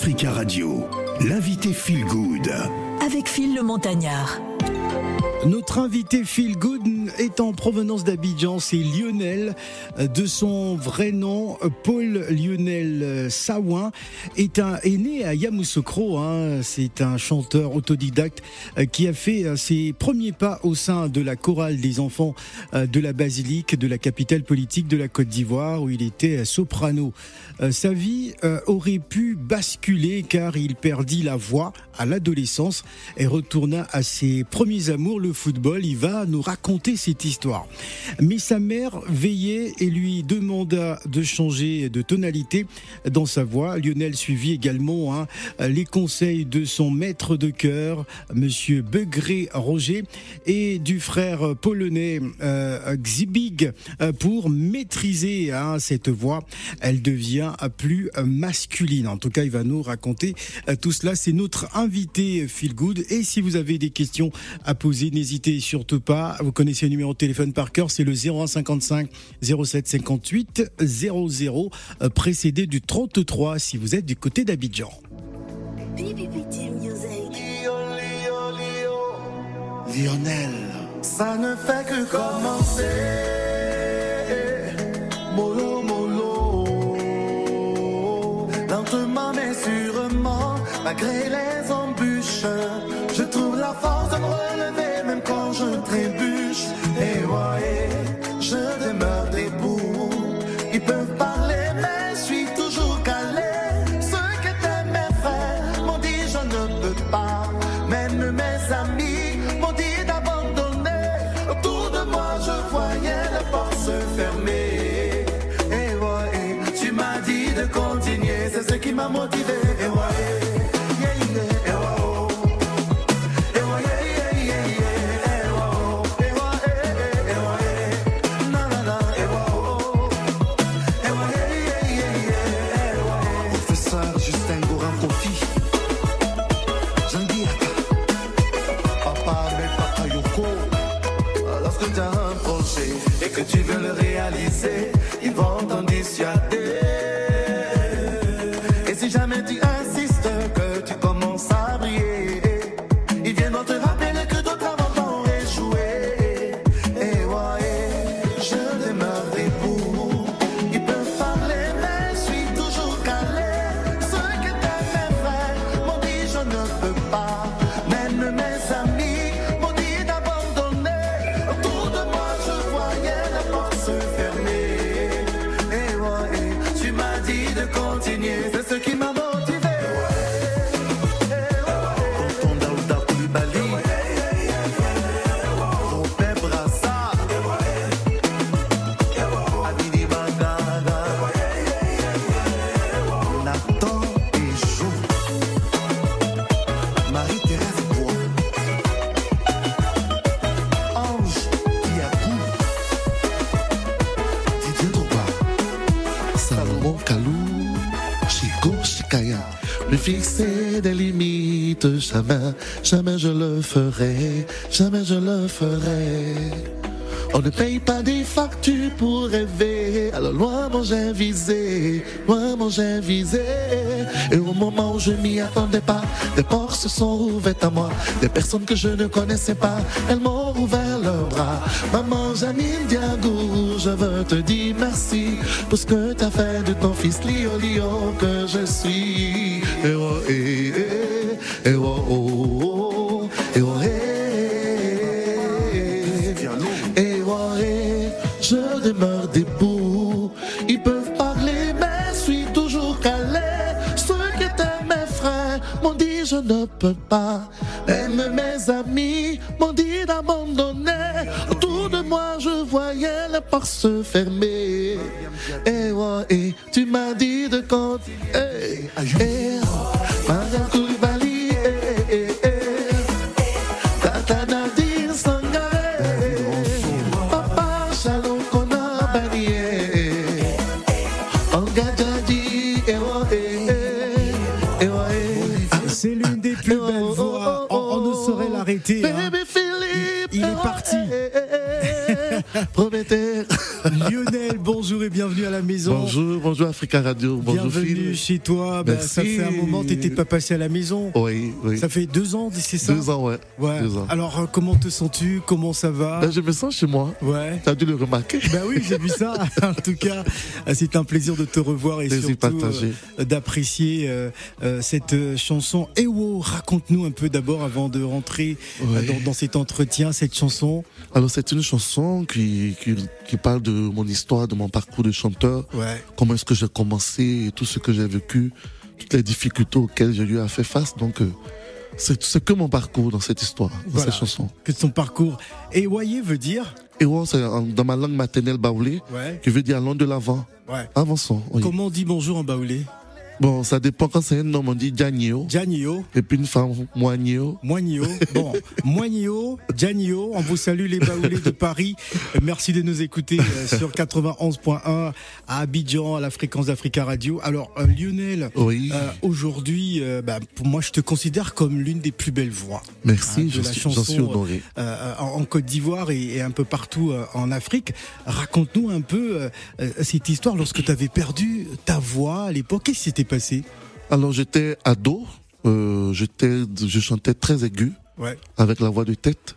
Africa Radio, l'invité Feel Good. Avec Phil le Montagnard. Notre invité Phil Good est en provenance d'Abidjan, c'est Lionel, de son vrai nom, Paul Lionel Sawin, est, un, est né à Yamoussoukro, hein, c'est un chanteur autodidacte euh, qui a fait euh, ses premiers pas au sein de la chorale des enfants euh, de la basilique de la capitale politique de la Côte d'Ivoire, où il était soprano. Sa vie aurait pu basculer car il perdit la voix à l'adolescence et retourna à ses premiers amours, le football. Il va nous raconter cette histoire. Mais sa mère veillait et lui demanda de changer de tonalité dans sa voix. Lionel suivit également hein, les conseils de son maître de chœur, Monsieur Begré Roger, et du frère polonais euh, Xibig euh, pour maîtriser hein, cette voix. Elle devient plus masculine. En tout cas, il va nous raconter euh, tout cela. C'est notre invité Feel Good. Et si vous avez des questions à poser, n'hésitez surtout pas. Vous connaissez le numéro de téléphone par cœur, c'est le 0155 07 58 00, précédé du 33 si vous êtes du côté d'Abidjan. Lionel, ça ne fait que commencer. Malgré les embûches, je trouve la force de me relever même quand je trébuche. Et ouais, je demeure debout. Ils peuvent parler, mais je suis toujours calé. Ceux qui étaient mes frères m'ont dit je ne peux pas. Même mes amis m'ont dit d'abandonner. Autour de moi, je voyais les portes se fermer. Et ouais, tu m'as dit de continuer, c'est ce qui m'a motivé. Veux le réaliser, des limites, jamais, jamais je le ferai, jamais je le ferai. On ne paye pas des factures pour rêver. Alors loin mon j'ai visé, loin mon j'ai visé. Et au moment où je m'y attendais pas, des portes se sont ouvertes à moi. Des personnes que je ne connaissais pas, elles m'ont ouvert leurs bras. Maman Janine Diagou, je veux te dire merci pour ce que t'as fait de ton fils Lio que je suis. Oh, eh, eh, oh, oh, oh, oh, eh. Je demeure debout. Ils peuvent parler, mais suis toujours calé. Ceux qui étaient mes frères m'ont dit je ne peux pas. Même mes amis m'ont dit d'abandonner. Autour de moi, je voyais les portes se fermer. Et ouais, et tu m'as dit de continuer. Et, Africa Radio. Bonjour bienvenue Phil. chez toi. Bah, ça fait un moment, t'étais pas passé à la maison. Oui, oui. Ça fait deux ans, c'est ça Deux ans, ouais. Ouais. Deux ans. Alors, euh, comment te sens-tu? Comment ça va? Là, je me sens chez moi. Ouais. T'as dû le remarquer. Ben oui, j'ai vu ça. en tout cas, euh, c'est un plaisir de te revoir et Plaisir surtout euh, d'apprécier euh, euh, cette chanson. Ewo, raconte-nous un peu d'abord avant de rentrer Ouais. dans, dans cet entretien, cette chanson. Alors, c'est une chanson qui, qui, qui parle de mon histoire, de mon parcours de chanteur. Ouais. Comment est-ce que j'ai commencé tout ce que j'ai vécu, toutes les difficultés auxquelles j'ai eu à faire face. Donc, euh, c'est que mon parcours dans cette histoire, dans Voilà. cette chanson. Que son parcours. Ewaye veut dire? Et ouais, c'est dans ma langue maternelle baoulé, Ouais. qui veut dire allons de l'avant. Ouais. Avançons. oui. Comment on dit bonjour en baoulé? Bon, ça dépend quand c'est un homme, on dit Djanio. Janio. Et puis une femme, Moignio. Moignio. Bon, Moignio, Janio, on vous salue les baoulés de Paris. Merci de nous écouter euh, sur 91.1 à Abidjan, à la fréquence d'Africa Radio. Alors, euh, Lionel, Oui. euh, aujourd'hui, euh, bah, pour moi, je te considère comme l'une des plus belles voix Merci, hein, de je la suis, chanson, suis honoré. euh, en, en Côte d'Ivoire et, et un peu partout en Afrique. Raconte-nous un peu cette histoire lorsque tu avais perdu ta voix à l'époque. Qu'est-ce qui s'était passé Alors j'étais ado, euh, j'étais, je chantais très aigu Ouais. avec la voix de tête.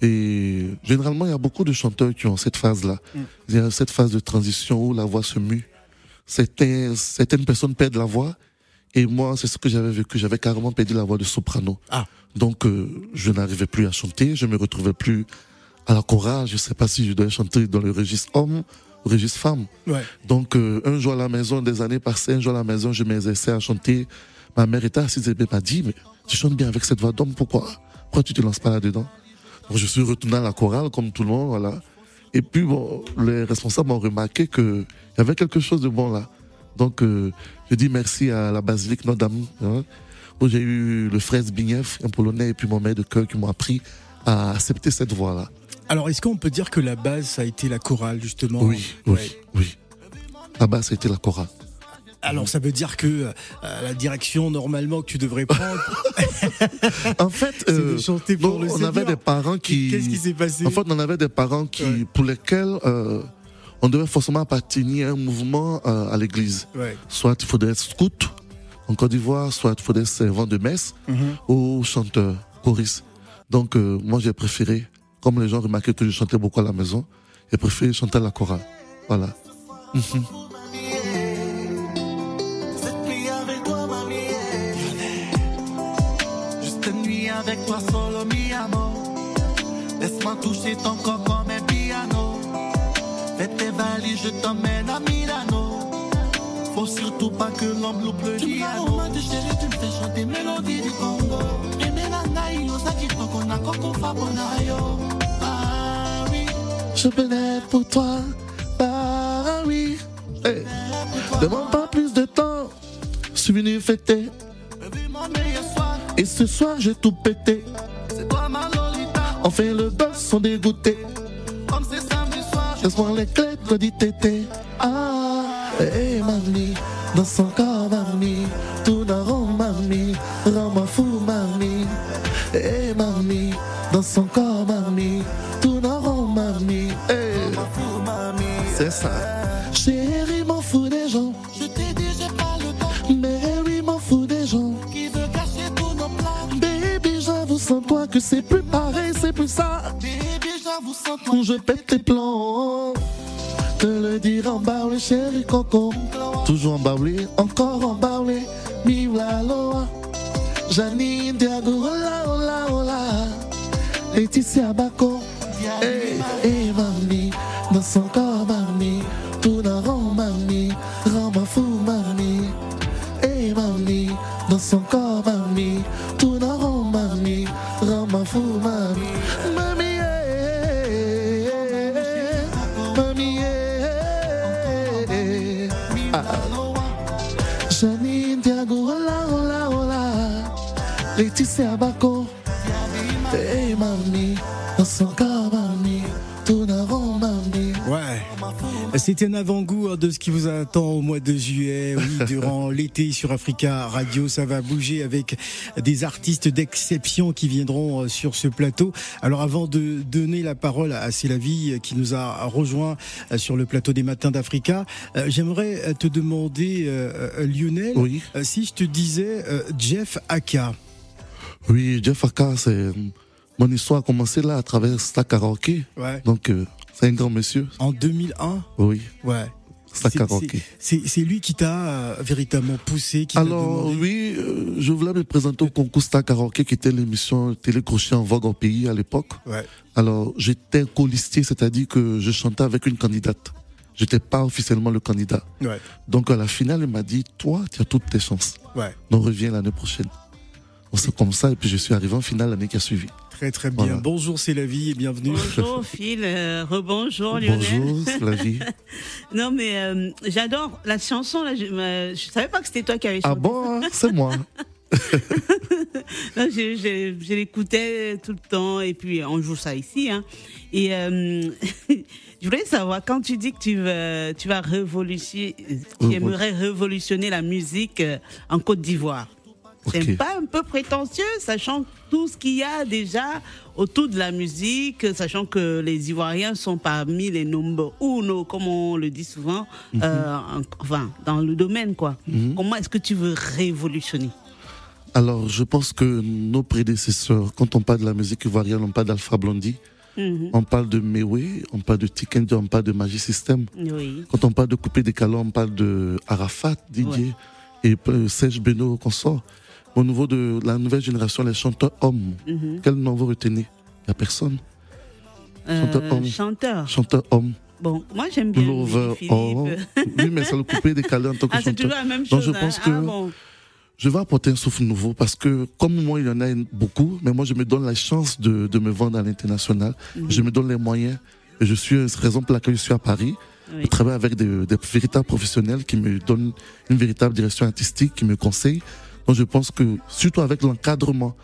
Et généralement, il y a beaucoup de chanteurs qui ont cette phase-là. Mm. Il y a cette phase de transition où la voix se mue. Certains, certaines personnes perdent la voix. Et moi, c'est ce que j'avais vécu. J'avais carrément perdu la voix de soprano. Ah. Donc, euh, je n'arrivais plus à chanter. Je me retrouvais plus à la chorale. Je sais pas si je devais chanter dans le registre homme registre femme. Ouais. Donc, euh, un jour à la maison, des années passées, un jour à la maison, je m'exerçais à chanter. Ma mère était assise et m'a dit, mais tu chantes bien avec cette voix d'homme, pourquoi? Pourquoi tu te lances pas là-dedans? Donc, je suis retourné à la chorale, comme tout le monde, voilà. Et puis, bon, les responsables ont remarqué qu'il y avait quelque chose de bon là. Donc, euh, je dis merci à la basilique Notre-Dame, hein, où j'ai eu le frère Zbigniew, un Polonais, et puis mon maître de cœur qui m'ont appris à accepter cette voix-là. Alors, est-ce qu'on peut dire que la base, ça a été la chorale, justement Oui, oui, Ouais. oui. Là-bas, c'était la chorale. Alors, ça veut dire que euh, la direction, normalement, que tu devrais prendre, En fait, euh, de chanter pour bon, le on Seigneur. avait des parents qui. Qu'est-ce qui s'est passé En fait, on avait des parents qui, Ouais. pour lesquels euh, on devait forcément appartenir à un mouvement à l'église. Ouais. Soit il faudrait être scout en Côte d'Ivoire, soit il faudrait être servant de messe Mhm. ou chanteur, choriste. Donc, moi, j'ai préféré, comme les gens remarquaient que je chantais beaucoup à la maison, j'ai préféré chanter à la chorale. Voilà. Cette nuit avec toi, mamie. Juste une nuit avec toi, solo, mi amor. Laisse-moi toucher ton corps comme un piano. Fais tes valises, je t'emmène à Milano. Faut surtout pas que l'homme loupe le piano. Tu me chérie, tu me fais chanter mélodie du Congo. Ah Je naître pour toi, bah oui. Hey. Demande pas plus de temps, je suis venu fêter. Et ce soir, j'ai tout pété. On fait le buzz samedi soir, je Laisse-moi les clés, toi dit tété. Ah, hey, mamie, dans son corps, mamie. Tout d'un rond, mamie. Rends-moi fou, mamie, dans son corps, mamie. Tout rond, mamie. Hey, c'est ça. Chérie, m'en fous des gens. Je t'ai dit, j'ai pas le temps. Mais oui, m'en fous des gens. Qui veut cacher tous nos plans. Baby, j'avoue sans toi que c'est plus pareil, c'est plus ça. Baby, j'avoue sans toi. Je pète tes plans. Te le dire en baoulé, chéri coco. Toujours en baoulé, encore en baoulé. Vive la loa. Janine Laetitia Bako. Hey, hey, mamie. Dans son corps, mamie. Tout d'un rond, mamie. Rends-moi fou, mamie. Hey, mamie. Dans son corps, C'est un avant-goût hein, de ce qui vous attend au mois de juillet. Oui, durant l'été sur Africa Radio, ça va bouger avec des artistes d'exception qui viendront euh, sur ce plateau. Alors avant de donner la parole à C'est la vie euh, qui nous a rejoint euh, sur le plateau des matins d'Africa, j'aimerais te demander, Lionel, Oui. si je te disais Jeff Aka. Oui, Jeff Aka, c'est mon histoire a commencé là à travers Star Karaoke. Ouais. Donc euh, c'est un grand monsieur. En 2001. Oui, Ouais. C'est- Karaoke. C'est c'est lui qui t'a euh, véritablement poussé, qui t'a Alors demandé- oui, euh, je voulais me présenter au concours Star Karaoke qui était l'émission télécrochet en vogue au pays à l'époque. Ouais. Alors j'étais colistier, c'est-à-dire que je chantais avec une candidate. J'étais pas officiellement le candidat. Ouais. Donc à la finale, il m'a dit, toi, tu as toutes tes chances. Ouais. Donc reviens l'année prochaine. C'est comme ça, et puis je suis arrivé en finale l'année qui a suivi. Très très bien. Voilà. Bonjour, c'est la vie et bienvenue. Bonjour Phil, euh, rebonjour Lionel. Bonjour, c'est la vie. Non mais euh, j'adore la chanson là. Je, euh, je savais pas que c'était toi qui avais chanté. Ah bon, hein, c'est moi. Non, je, je- je l'écoutais tout le temps et puis on joue ça ici. Hein. Et euh, je voulais savoir quand tu dis que tu vas, tu vas révolutionner, tu aimerais révolutionner la musique euh, en Côte d'Ivoire. C'est Ok. pas un peu prétentieux, sachant tout ce qu'il y a déjà autour de la musique, sachant que les Ivoiriens sont parmi les number uno, comme on le dit souvent, Mhm. euh, en- enfin, dans le domaine, quoi. Comment est-ce que tu veux révolutionner? Alors, je pense que nos prédécesseurs, quand on parle de la musique ivoirienne, on parle d'Alpha Blondie, Mhm. on parle de Mewe, on parle de Tikendi, on parle de Magic System. Oui. Quand on parle de Coupé des Calons, on parle de Arafat, Didier et euh, Serge Beno consort. Au niveau de la nouvelle génération, les chanteurs hommes, Mhm. quel nom vous retenez? Il n'y a personne. Chanteur Euh, homme. chanteur. Chanteur homme. Bon, moi j'aime bien Lover homme. Oui, mais c'est le Coupé Calons en tant que Ah, c'est chanteur. toujours la même Donc, je hein. pense Ah, que- bon. Je vais apporter un souffle nouveau parce que comme moi, il y en a beaucoup, mais moi, je me donne la chance de, de me vendre à l'international. Mhm. Je me donne les moyens. Et je suis, c'est la raison pour laquelle je suis à Paris. Oui. Je travaille avec des, des véritables professionnels qui me donnent une véritable direction artistique, qui me conseillent. Donc, je pense que, surtout avec l'encadrement,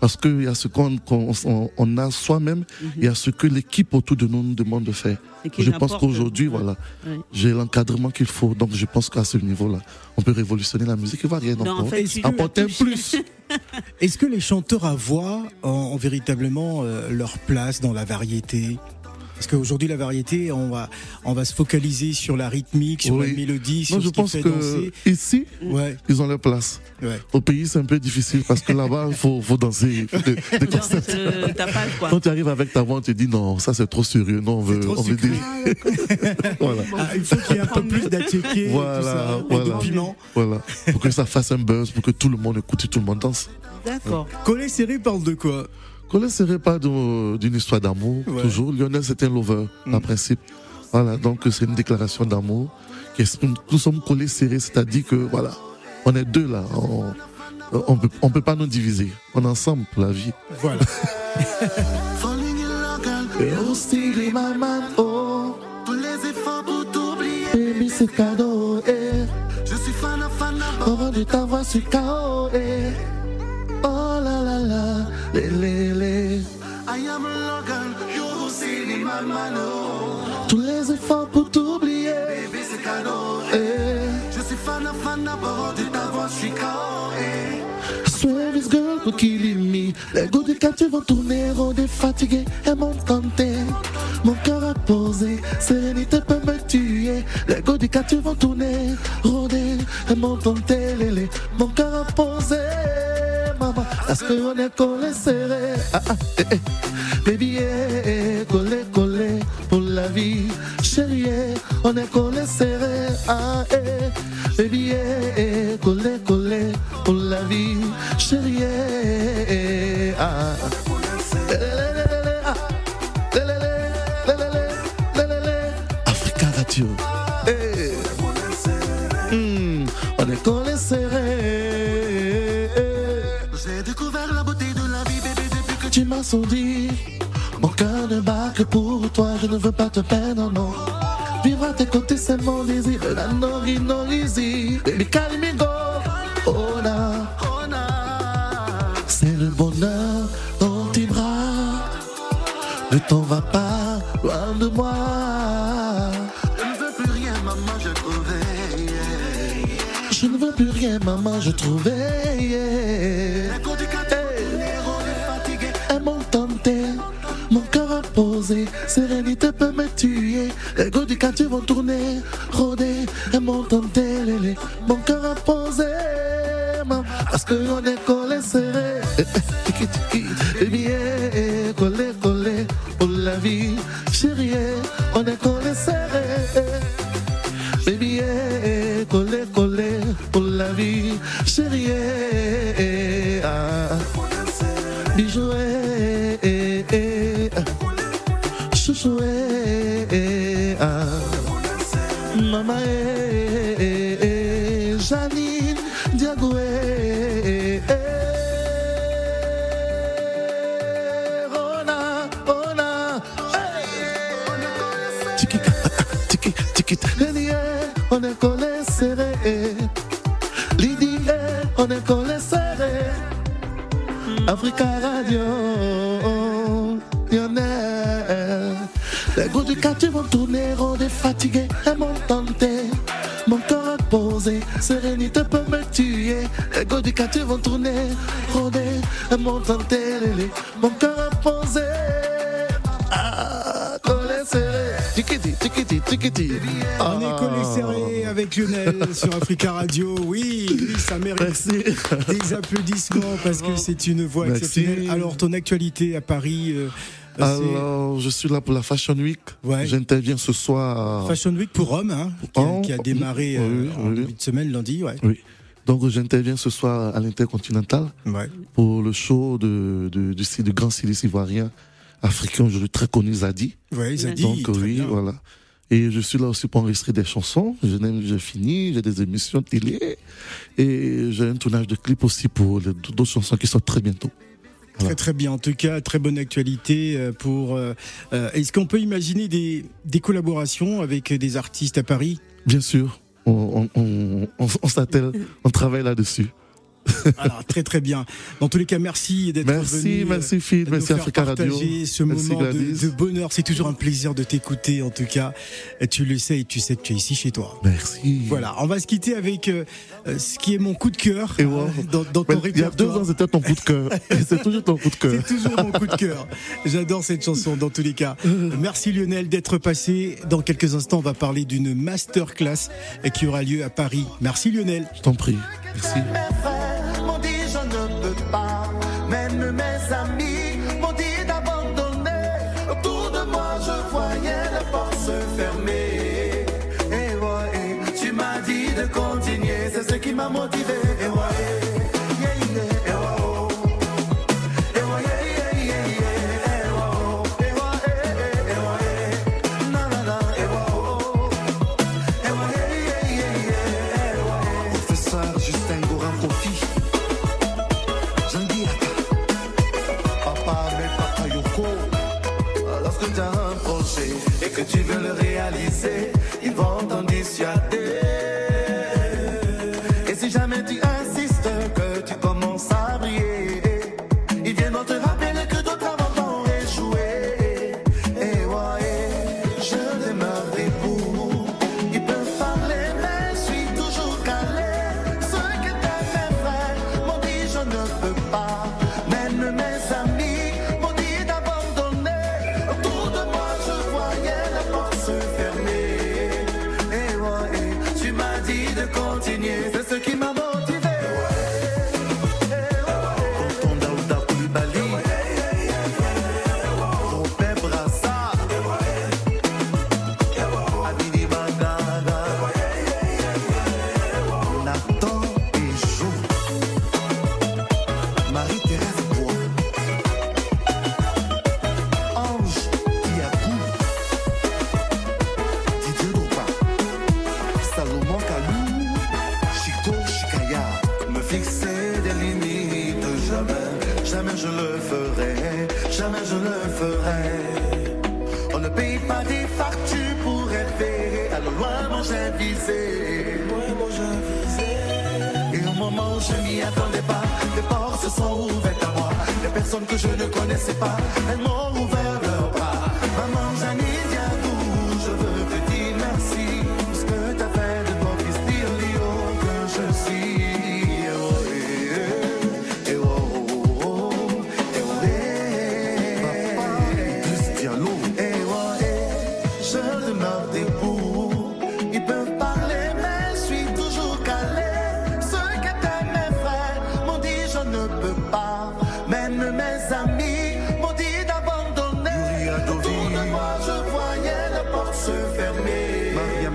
parce qu'il y a ce qu'on on, on a soi-même, il y a ce que l'équipe autour de nous nous demande de faire. Je pense qu'aujourd'hui, Ouais. voilà, Ouais. j'ai l'encadrement qu'il faut. Donc, je pense qu'à ce niveau-là, on peut révolutionner la musique ivoirienne Non, en encore. fait, apporter un plus. Est-ce que les chanteurs à voix ont, ont véritablement euh, leur place dans la variété? Parce qu'aujourd'hui, la variété, on va, on va se focaliser sur la rythmique, sur Oui. la mélodie, sur Non, je ce qui pense fait que danser. ici, Ouais, ils ont leur place. ouais. Au pays, c'est un peu difficile parce que là-bas, il faut, faut danser. Genre, tapage, quoi. Quand tu arrives avec ta voix, on te dit non, ça c'est trop sérieux. Non, on veut, trop on veut sucré. des. voilà. Ah, il faut qu'il y ait un peu plus d'attiqué, Voilà, tout ça, et voilà. de piment. Voilà. Pour que ça fasse un buzz, pour que tout le monde écoute et tout le monde danse. D'accord. Collet serré parle de quoi? Qu'on ne serait pas d'une histoire d'amour, Ouais. toujours. Lionel, c'est un lover, en Mm. principe. Voilà, donc c'est une déclaration d'amour. qui Nous sommes collés serrés, c'est-à-dire que, voilà, on est deux là. On, on peut, on peut pas nous diviser. On est ensemble pour la vie. Voilà. Falling in love, girl. Et aussi, my man, oh, Tous les efforts pour t'oublier. baby, c'est cadeau, eh. Je suis fan à fan les. I am Logan, you see my man, oh. Tous les efforts pour t'oublier, Baby, c'est cadeau. eh. Je suis fan fan à bord de ta voix, je suis KO. Swear this girl could kill me. Les goûts du quartier vont tourner, est fatigué et mon tenté. Mon cœur a posé, sérénité peut me tuer. Les goûts du quartier vont tourner, rôder et mon tenté, lélé. Mon cœur a posé, maman, parce qu'on est collé serré. Ah, ah, eh, eh. Baby, eh, eh, collé, collé pour la vie. Chérie, eh, on est collé serré. Ah, eh. Baby, eh, eh, collé, collé pour la vie. Chérie, eh, ah. Découvert la beauté de la vie, bébé, depuis que tu souri, mon cœur ne bat que pour toi, je ne veux pas te perdre, non. Vivre à tes côtés, c'est mon désir, la nori norizi, baby calmigo, oh na, on a. c'est le bonheur dans tes bras. Ne t'en va pas loin de moi. Je ne veux plus je trouvais. Je ne veux plus rien, maman, je trouvais. Sérénité peut me tuer. Les gars du quartier vont tourner, rôder. M'ont tenté, lélé. Mon cœur a posé. Parce qu'on est collé serré. Eh, eh, eh, eh, collé, collé. Pour la vie, chérie, on est collé Tiki, tiki, tiki, Lady, eh, on est collé serré, eh, on est collé serré. Africa Radio, Lionel. Les goûts du quartier vont tourner, on est fatigué, elles m'ont tenté. Mon cœur a posé, sérénité peut me tuer. Les goûts du quartier vont tourner, rôder, elles m'ont tenté. Mon cœur a posé, On est collé Ah. serré avec Lionel sur Africa Radio. Oui, ça mérite Merci. des applaudissements parce que c'est une voix Merci. exceptionnelle. Alors, ton actualité à Paris, euh, c'est Alors, je suis là pour la Fashion Week. Ouais. J'interviens ce soir. Fashion Week pour Rome, hein, qui, a, qui a démarré oui, euh, en oui. début de semaine, lundi. Ouais. Oui. Donc, j'interviens ce soir à l'Intercontinental Ouais. pour le show de, de, du, du grand styliste ivoirien africain aujourd'hui très connu, Zadi. Ouais, dit. Donc, oui, bien. voilà. Et je suis là aussi pour enregistrer des chansons. Je n'aime, j'ai fini, j'ai des émissions télé. Et j'ai un tournage de clip aussi pour d'autres chansons qui sortent très bientôt. Très très bien. En tout cas, très bonne actualité euh, pour. euh, euh, Est-ce qu'on peut imaginer des, des collaborations avec des artistes à Paris? Bien sûr, on, on, on, on, on s'attelle, on travaille là-dessus. Alors très très bien. Dans tous les cas, merci d'être Merci, venu. euh, merci Phil, nous merci Africa Radio. partager ce Merci moment de, bonheur. C'est toujours un plaisir de t'écouter, en tout cas. Tu le sais et tu sais que tu es ici chez toi. Merci. Voilà, on va se quitter avec euh, euh, ce qui est mon coup de cœur Et wow. dans, dans ton Ouais, Il y a deux répertoire. ans, c'était ton coup de cœur. C'est toujours ton coup de cœur. C'est toujours mon coup de cœur. J'adore cette chanson dans tous les cas. Merci Lionel d'être passé. Dans quelques instants, on va parler d'une masterclass qui aura lieu à Paris. Merci Lionel. Je t'en prie. Merci. Mes amis m'ont dit d'abandonner. Autour de moi je voyais les portes se fermer. Et tu m'as dit de continuer, c'est ce qui m'a motivé. Les portes se sont ouvertes à moi. Les personnes que je ne connaissais pas, elles m'ont ouvert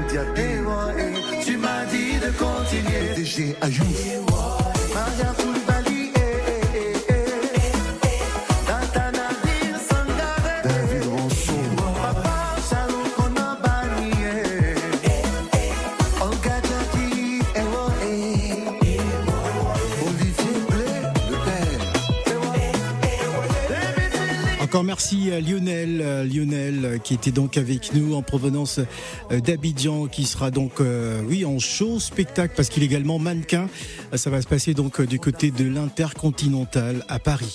Diaby. Tu m'as dit de continuer. DG Ayouf. Merci à Lionel, euh, Lionel euh, qui était donc avec nous en provenance euh, d'Abidjan, qui sera donc, euh, oui, en show spectacle parce qu'il est également mannequin. Ça va se passer donc du côté de l'Intercontinental à Paris.